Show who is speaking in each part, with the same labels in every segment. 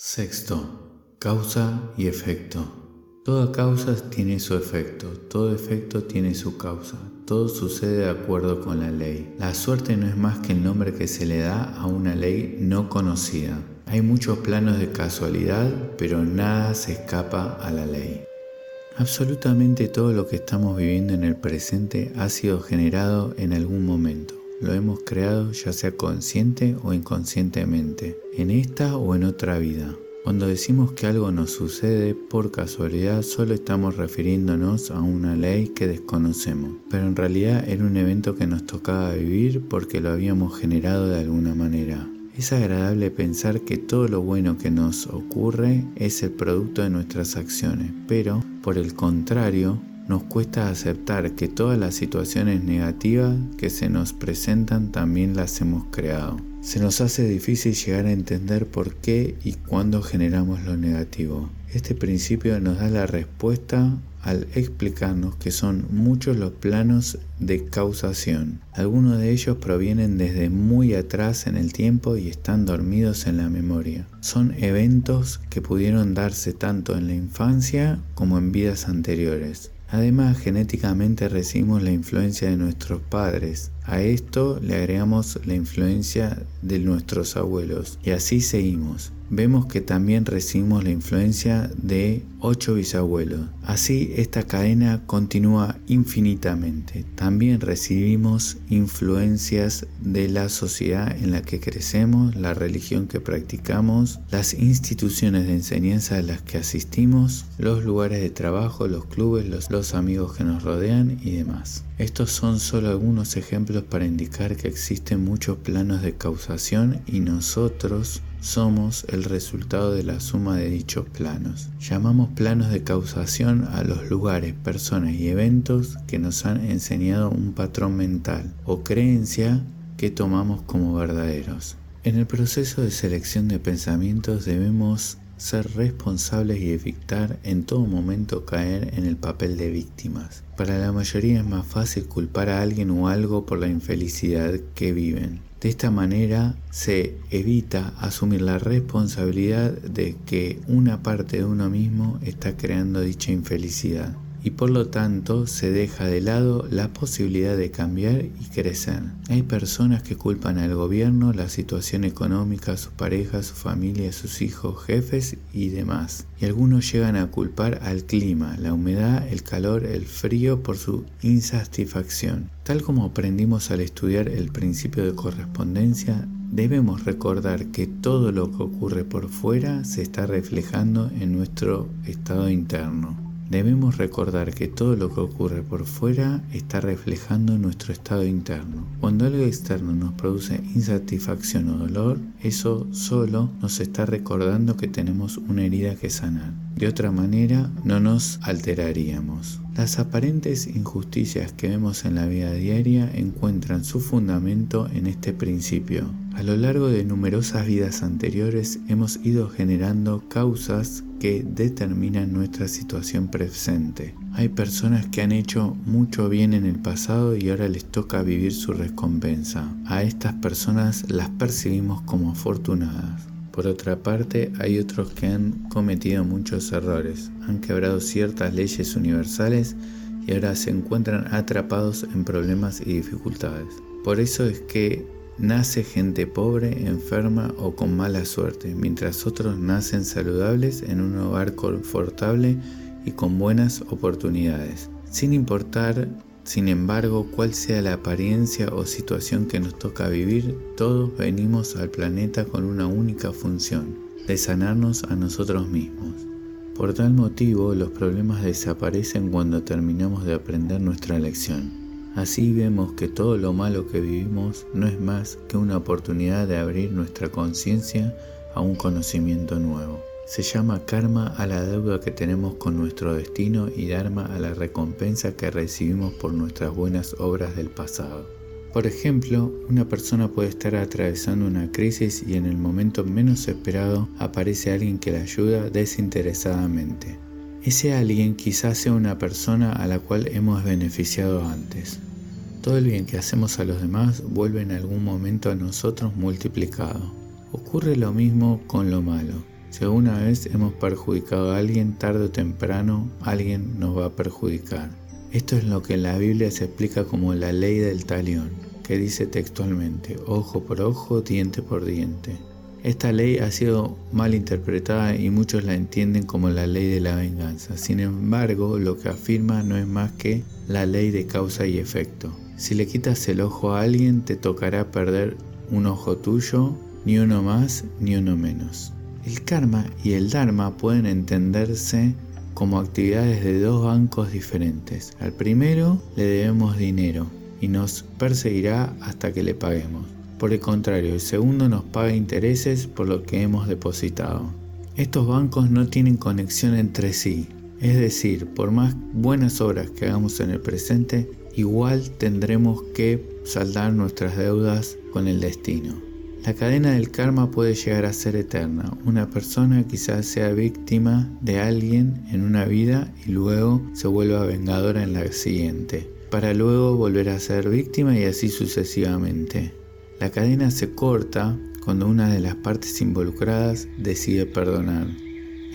Speaker 1: Sexto, causa y efecto. Toda causa tiene su efecto, todo efecto tiene su causa, todo sucede de acuerdo con la ley. La suerte no es más que el nombre que se le da a una ley no conocida. Hay muchos planos de casualidad, pero nada se escapa a la ley. Absolutamente todo lo que estamos viviendo en el presente ha sido generado en algún momento. Lo hemos creado ya sea consciente o inconscientemente, en esta o en otra vida. Cuando decimos que algo nos sucede por casualidad, solo estamos refiriéndonos a una ley que desconocemos, pero en realidad era un evento que nos tocaba vivir porque lo habíamos generado de alguna manera. Es agradable pensar que todo lo bueno que nos ocurre es el producto de nuestras acciones, pero, por el contrario, nos cuesta aceptar que todas las situaciones negativas que se nos presentan también las hemos creado. Se nos hace difícil llegar a entender por qué y cuándo generamos lo negativo. Este principio nos da la respuesta al explicarnos que son muchos los planos de causación. Algunos de ellos provienen desde muy atrás en el tiempo y están dormidos en la memoria. Son eventos que pudieron darse tanto en la infancia como en vidas anteriores. Además, genéticamente recibimos la influencia de nuestros padres. A esto le agregamos la influencia de nuestros abuelos. Y así seguimos vemos que también recibimos la influencia de ocho bisabuelos. Así esta cadena continúa infinitamente. También recibimos influencias de la sociedad en la que crecemos, la religión que practicamos, las instituciones de enseñanza a las que asistimos, los lugares de trabajo, los clubes, los, los amigos que nos rodean y demás. Estos son solo algunos ejemplos para indicar que existen muchos planos de causación y nosotros somos el resultado de la suma de dichos planos. Llamamos planos de causación a los lugares, personas y eventos que nos han enseñado un patrón mental o creencia que tomamos como verdaderos. En el proceso de selección de pensamientos debemos ser responsables y evitar en todo momento caer en el papel de víctimas. Para la mayoría es más fácil culpar a alguien o algo por la infelicidad que viven. De esta manera se evita asumir la responsabilidad de que una parte de uno mismo está creando dicha infelicidad y por lo tanto se deja de lado la posibilidad de cambiar y crecer. Hay personas que culpan al gobierno, la situación económica, su pareja, su familia, sus hijos, jefes y demás. Y algunos llegan a culpar al clima, la humedad, el calor, el frío por su insatisfacción. Tal como aprendimos al estudiar el principio de correspondencia, debemos recordar que todo lo que ocurre por fuera se está reflejando en nuestro estado interno. Debemos recordar que todo lo que ocurre por fuera está reflejando nuestro estado interno. Cuando algo externo nos produce insatisfacción o dolor, eso solo nos está recordando que tenemos una herida que sanar. De otra manera, no nos alteraríamos. Las aparentes injusticias que vemos en la vida diaria encuentran su fundamento en este principio. A lo largo de numerosas vidas anteriores hemos ido generando causas que determinan nuestra situación presente. Hay personas que han hecho mucho bien en el pasado y ahora les toca vivir su recompensa. A estas personas las percibimos como afortunadas. Por otra parte, hay otros que han cometido muchos errores, han quebrado ciertas leyes universales y ahora se encuentran atrapados en problemas y dificultades. Por eso es que nace gente pobre, enferma o con mala suerte, mientras otros nacen saludables en un hogar confortable y con buenas oportunidades. Sin importar, sin embargo, cuál sea la apariencia o situación que nos toca vivir, todos venimos al planeta con una única función, de sanarnos a nosotros mismos. Por tal motivo, los problemas desaparecen cuando terminamos de aprender nuestra lección. Así vemos que todo lo malo que vivimos no es más que una oportunidad de abrir nuestra conciencia a un conocimiento nuevo. Se llama karma a la deuda que tenemos con nuestro destino y dharma a la recompensa que recibimos por nuestras buenas obras del pasado. Por ejemplo, una persona puede estar atravesando una crisis y en el momento menos esperado aparece alguien que la ayuda desinteresadamente. Ese alguien quizás sea una persona a la cual hemos beneficiado antes. Todo el bien que hacemos a los demás vuelve en algún momento a nosotros multiplicado. Ocurre lo mismo con lo malo. Si alguna vez hemos perjudicado a alguien, tarde o temprano alguien nos va a perjudicar. Esto es lo que en la Biblia se explica como la ley del talión, que dice textualmente, ojo por ojo, diente por diente. Esta ley ha sido mal interpretada y muchos la entienden como la ley de la venganza. Sin embargo, lo que afirma no es más que la ley de causa y efecto. Si le quitas el ojo a alguien, te tocará perder un ojo tuyo, ni uno más ni uno menos. El karma y el dharma pueden entenderse como actividades de dos bancos diferentes. Al primero le debemos dinero y nos perseguirá hasta que le paguemos. Por el contrario, el segundo nos paga intereses por lo que hemos depositado. Estos bancos no tienen conexión entre sí, es decir, por más buenas obras que hagamos en el presente, igual tendremos que saldar nuestras deudas con el destino. La cadena del karma puede llegar a ser eterna. Una persona quizás sea víctima de alguien en una vida y luego se vuelva vengadora en la siguiente, para luego volver a ser víctima y así sucesivamente. La cadena se corta cuando una de las partes involucradas decide perdonar.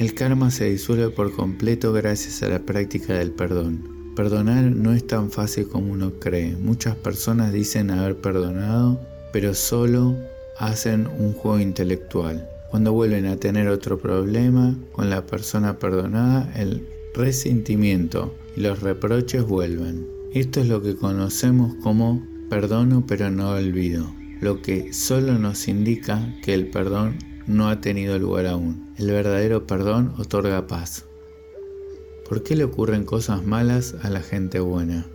Speaker 1: El karma se disuelve por completo gracias a la práctica del perdón. Perdonar no es tan fácil como uno cree. Muchas personas dicen haber perdonado, pero solo hacen un juego intelectual. Cuando vuelven a tener otro problema con la persona perdonada, el resentimiento y los reproches vuelven. Esto es lo que conocemos como perdono pero no olvido lo que solo nos indica que el perdón no ha tenido lugar aún. El verdadero perdón otorga paz. ¿Por qué le ocurren cosas malas a la gente buena?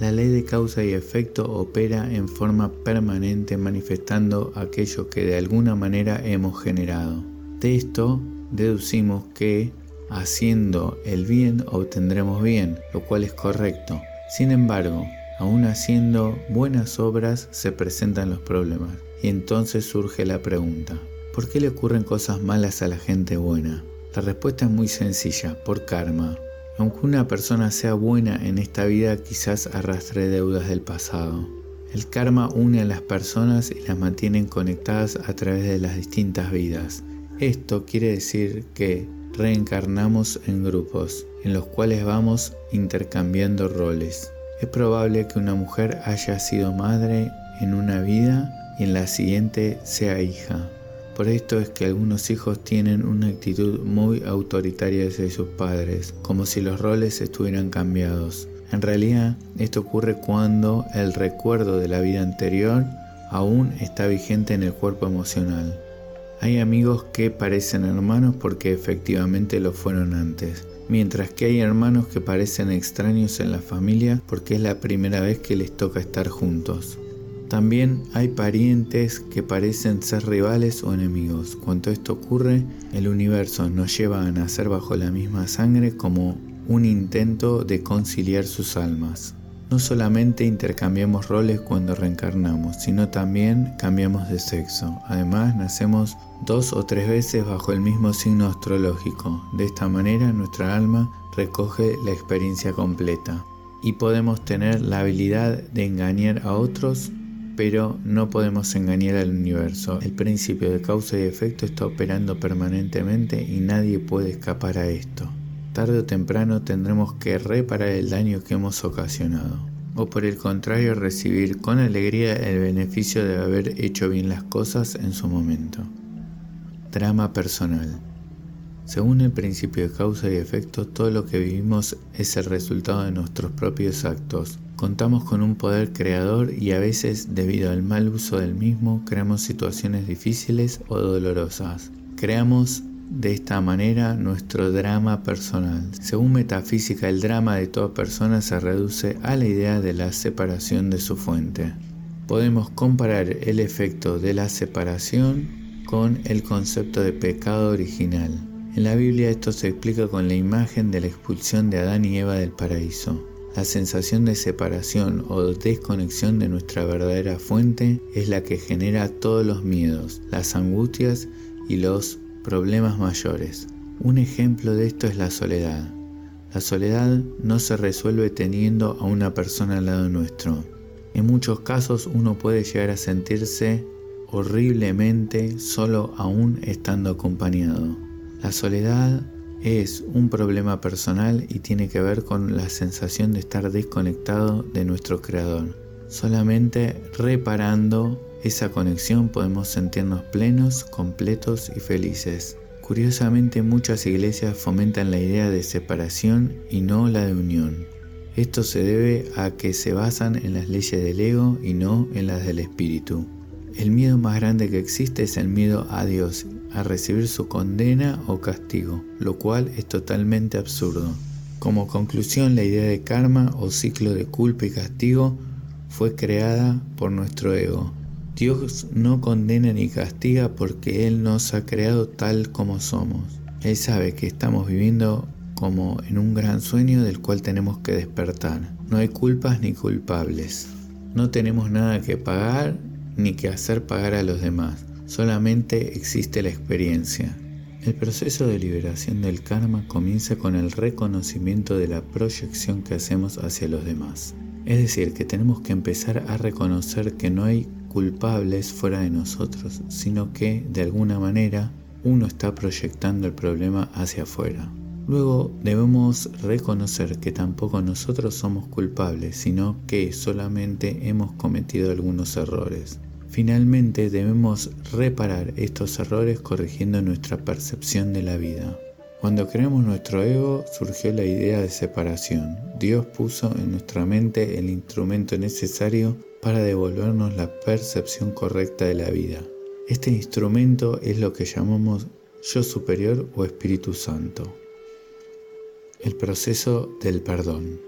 Speaker 1: La ley de causa y efecto opera en forma permanente manifestando aquello que de alguna manera hemos generado. De esto deducimos que haciendo el bien obtendremos bien, lo cual es correcto. Sin embargo, Aún haciendo buenas obras se presentan los problemas y entonces surge la pregunta, ¿por qué le ocurren cosas malas a la gente buena? La respuesta es muy sencilla, por karma. Aunque una persona sea buena en esta vida, quizás arrastre deudas del pasado. El karma une a las personas y las mantiene conectadas a través de las distintas vidas. Esto quiere decir que reencarnamos en grupos, en los cuales vamos intercambiando roles. Es probable que una mujer haya sido madre en una vida y en la siguiente sea hija. Por esto es que algunos hijos tienen una actitud muy autoritaria hacia sus padres, como si los roles estuvieran cambiados. En realidad, esto ocurre cuando el recuerdo de la vida anterior aún está vigente en el cuerpo emocional. Hay amigos que parecen hermanos porque efectivamente lo fueron antes, mientras que hay hermanos que parecen extraños en la familia porque es la primera vez que les toca estar juntos. También hay parientes que parecen ser rivales o enemigos. Cuando esto ocurre, el universo nos lleva a nacer bajo la misma sangre como un intento de conciliar sus almas. No solamente intercambiamos roles cuando reencarnamos, sino también cambiamos de sexo. Además, nacemos dos o tres veces bajo el mismo signo astrológico. De esta manera, nuestra alma recoge la experiencia completa. Y podemos tener la habilidad de engañar a otros, pero no podemos engañar al universo. El principio de causa y efecto está operando permanentemente y nadie puede escapar a esto tarde o temprano tendremos que reparar el daño que hemos ocasionado, o por el contrario recibir con alegría el beneficio de haber hecho bien las cosas en su momento. Drama personal. Según el principio de causa y efecto, todo lo que vivimos es el resultado de nuestros propios actos. Contamos con un poder creador y a veces, debido al mal uso del mismo, creamos situaciones difíciles o dolorosas. Creamos de esta manera nuestro drama personal. Según metafísica, el drama de toda persona se reduce a la idea de la separación de su fuente. Podemos comparar el efecto de la separación con el concepto de pecado original. En la Biblia esto se explica con la imagen de la expulsión de Adán y Eva del paraíso. La sensación de separación o desconexión de nuestra verdadera fuente es la que genera todos los miedos, las angustias y los problemas mayores. Un ejemplo de esto es la soledad. La soledad no se resuelve teniendo a una persona al lado nuestro. En muchos casos uno puede llegar a sentirse horriblemente solo aún estando acompañado. La soledad es un problema personal y tiene que ver con la sensación de estar desconectado de nuestro Creador. Solamente reparando esa conexión podemos sentirnos plenos, completos y felices. Curiosamente muchas iglesias fomentan la idea de separación y no la de unión. Esto se debe a que se basan en las leyes del ego y no en las del espíritu. El miedo más grande que existe es el miedo a Dios, a recibir su condena o castigo, lo cual es totalmente absurdo. Como conclusión, la idea de karma o ciclo de culpa y castigo fue creada por nuestro ego, Dios no condena ni castiga porque Él nos ha creado tal como somos. Él sabe que estamos viviendo como en un gran sueño del cual tenemos que despertar. No hay culpas ni culpables. No tenemos nada que pagar ni que hacer pagar a los demás. Solamente existe la experiencia. El proceso de liberación del karma comienza con el reconocimiento de la proyección que hacemos hacia los demás. Es decir, que tenemos que empezar a reconocer que no hay culpables fuera de nosotros, sino que de alguna manera uno está proyectando el problema hacia afuera. Luego debemos reconocer que tampoco nosotros somos culpables, sino que solamente hemos cometido algunos errores. Finalmente debemos reparar estos errores corrigiendo nuestra percepción de la vida. Cuando creamos nuestro ego surgió la idea de separación. Dios puso en nuestra mente el instrumento necesario para devolvernos la percepción correcta de la vida. Este instrumento es lo que llamamos yo superior o Espíritu Santo. El proceso del perdón.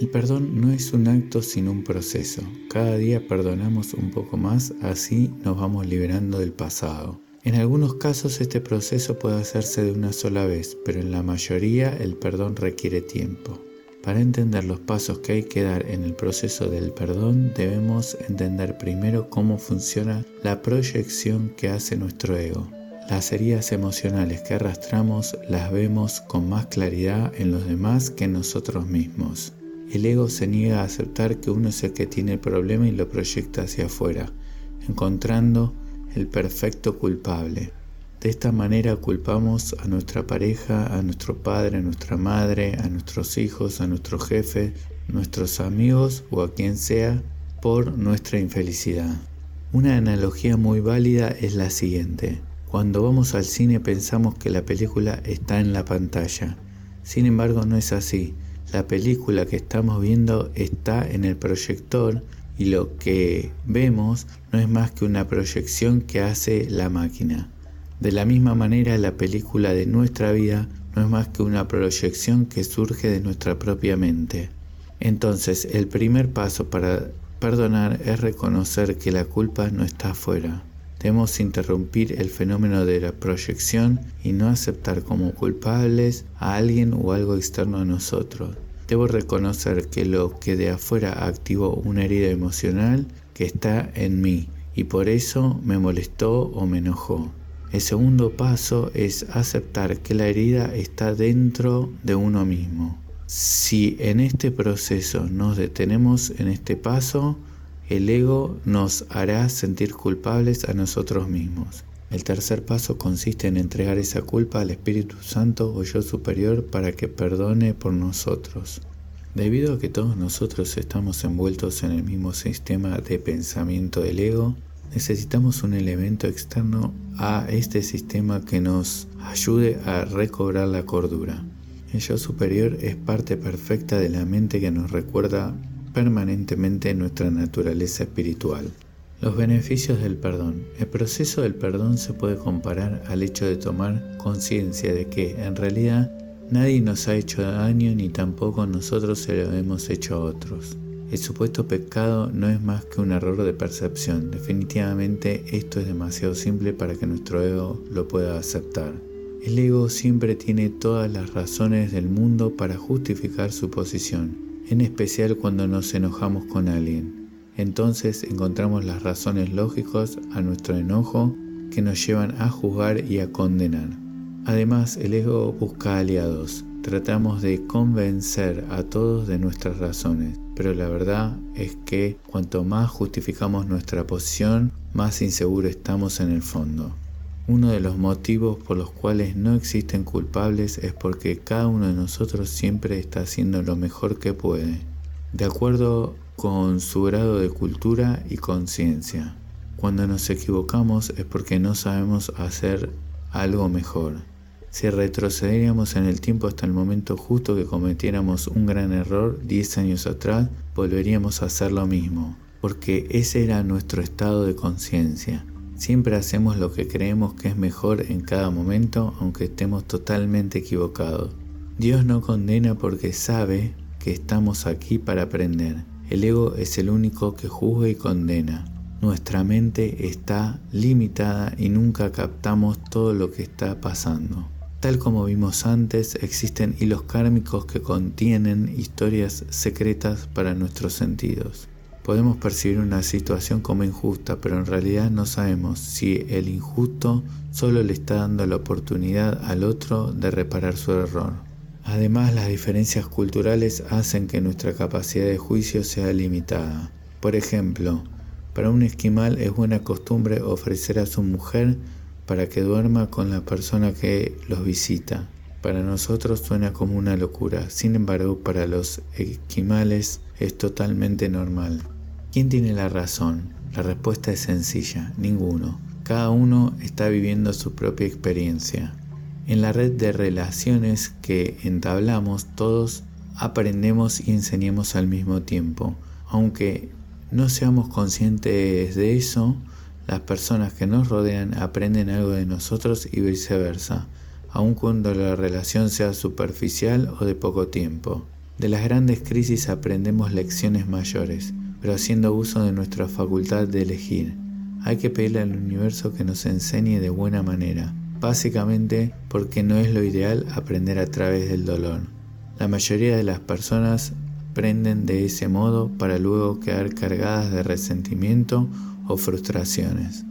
Speaker 1: El perdón no es un acto sino un proceso. Cada día perdonamos un poco más, así nos vamos liberando del pasado. En algunos casos este proceso puede hacerse de una sola vez, pero en la mayoría el perdón requiere tiempo. Para entender los pasos que hay que dar en el proceso del perdón, debemos entender primero cómo funciona la proyección que hace nuestro ego. Las heridas emocionales que arrastramos las vemos con más claridad en los demás que en nosotros mismos. El ego se niega a aceptar que uno es el que tiene el problema y lo proyecta hacia afuera, encontrando el perfecto culpable. De esta manera culpamos a nuestra pareja, a nuestro padre, a nuestra madre, a nuestros hijos, a nuestro jefe, nuestros amigos o a quien sea por nuestra infelicidad. Una analogía muy válida es la siguiente. Cuando vamos al cine pensamos que la película está en la pantalla. Sin embargo no es así. La película que estamos viendo está en el proyector y lo que vemos no es más que una proyección que hace la máquina. De la misma manera, la película de nuestra vida no es más que una proyección que surge de nuestra propia mente. Entonces, el primer paso para perdonar es reconocer que la culpa no está afuera. Debemos interrumpir el fenómeno de la proyección y no aceptar como culpables a alguien o algo externo a nosotros. Debo reconocer que lo que de afuera activó una herida emocional que está en mí y por eso me molestó o me enojó. El segundo paso es aceptar que la herida está dentro de uno mismo. Si en este proceso nos detenemos en este paso, el ego nos hará sentir culpables a nosotros mismos. El tercer paso consiste en entregar esa culpa al Espíritu Santo o yo superior para que perdone por nosotros. Debido a que todos nosotros estamos envueltos en el mismo sistema de pensamiento del ego, necesitamos un elemento externo a este sistema que nos ayude a recobrar la cordura. El yo superior es parte perfecta de la mente que nos recuerda permanentemente nuestra naturaleza espiritual. Los beneficios del perdón. El proceso del perdón se puede comparar al hecho de tomar conciencia de que, en realidad, nadie nos ha hecho daño ni tampoco nosotros se lo hemos hecho a otros. El supuesto pecado no es más que un error de percepción. Definitivamente esto es demasiado simple para que nuestro ego lo pueda aceptar. El ego siempre tiene todas las razones del mundo para justificar su posición, en especial cuando nos enojamos con alguien. Entonces encontramos las razones lógicas a nuestro enojo que nos llevan a juzgar y a condenar. Además, el ego busca aliados. Tratamos de convencer a todos de nuestras razones, pero la verdad es que cuanto más justificamos nuestra posición, más inseguro estamos en el fondo. Uno de los motivos por los cuales no existen culpables es porque cada uno de nosotros siempre está haciendo lo mejor que puede, de acuerdo con su grado de cultura y conciencia. Cuando nos equivocamos es porque no sabemos hacer algo mejor. Si retrocederíamos en el tiempo hasta el momento justo que cometiéramos un gran error 10 años atrás, volveríamos a hacer lo mismo, porque ese era nuestro estado de conciencia. Siempre hacemos lo que creemos que es mejor en cada momento, aunque estemos totalmente equivocados. Dios no condena porque sabe que estamos aquí para aprender. El ego es el único que juzga y condena. Nuestra mente está limitada y nunca captamos todo lo que está pasando. Tal como vimos antes, existen hilos kármicos que contienen historias secretas para nuestros sentidos. Podemos percibir una situación como injusta, pero en realidad no sabemos si el injusto solo le está dando la oportunidad al otro de reparar su error. Además, las diferencias culturales hacen que nuestra capacidad de juicio sea limitada. Por ejemplo, para un esquimal es buena costumbre ofrecer a su mujer para que duerma con la persona que los visita. Para nosotros suena como una locura, sin embargo para los esquimales es totalmente normal. ¿Quién tiene la razón? La respuesta es sencilla, ninguno. Cada uno está viviendo su propia experiencia. En la red de relaciones que entablamos todos aprendemos y enseñamos al mismo tiempo. Aunque no seamos conscientes de eso, las personas que nos rodean aprenden algo de nosotros y viceversa, aun cuando la relación sea superficial o de poco tiempo. De las grandes crisis aprendemos lecciones mayores, pero haciendo uso de nuestra facultad de elegir. Hay que pedirle al universo que nos enseñe de buena manera, básicamente porque no es lo ideal aprender a través del dolor. La mayoría de las personas prenden de ese modo para luego quedar cargadas de resentimiento o frustraciones.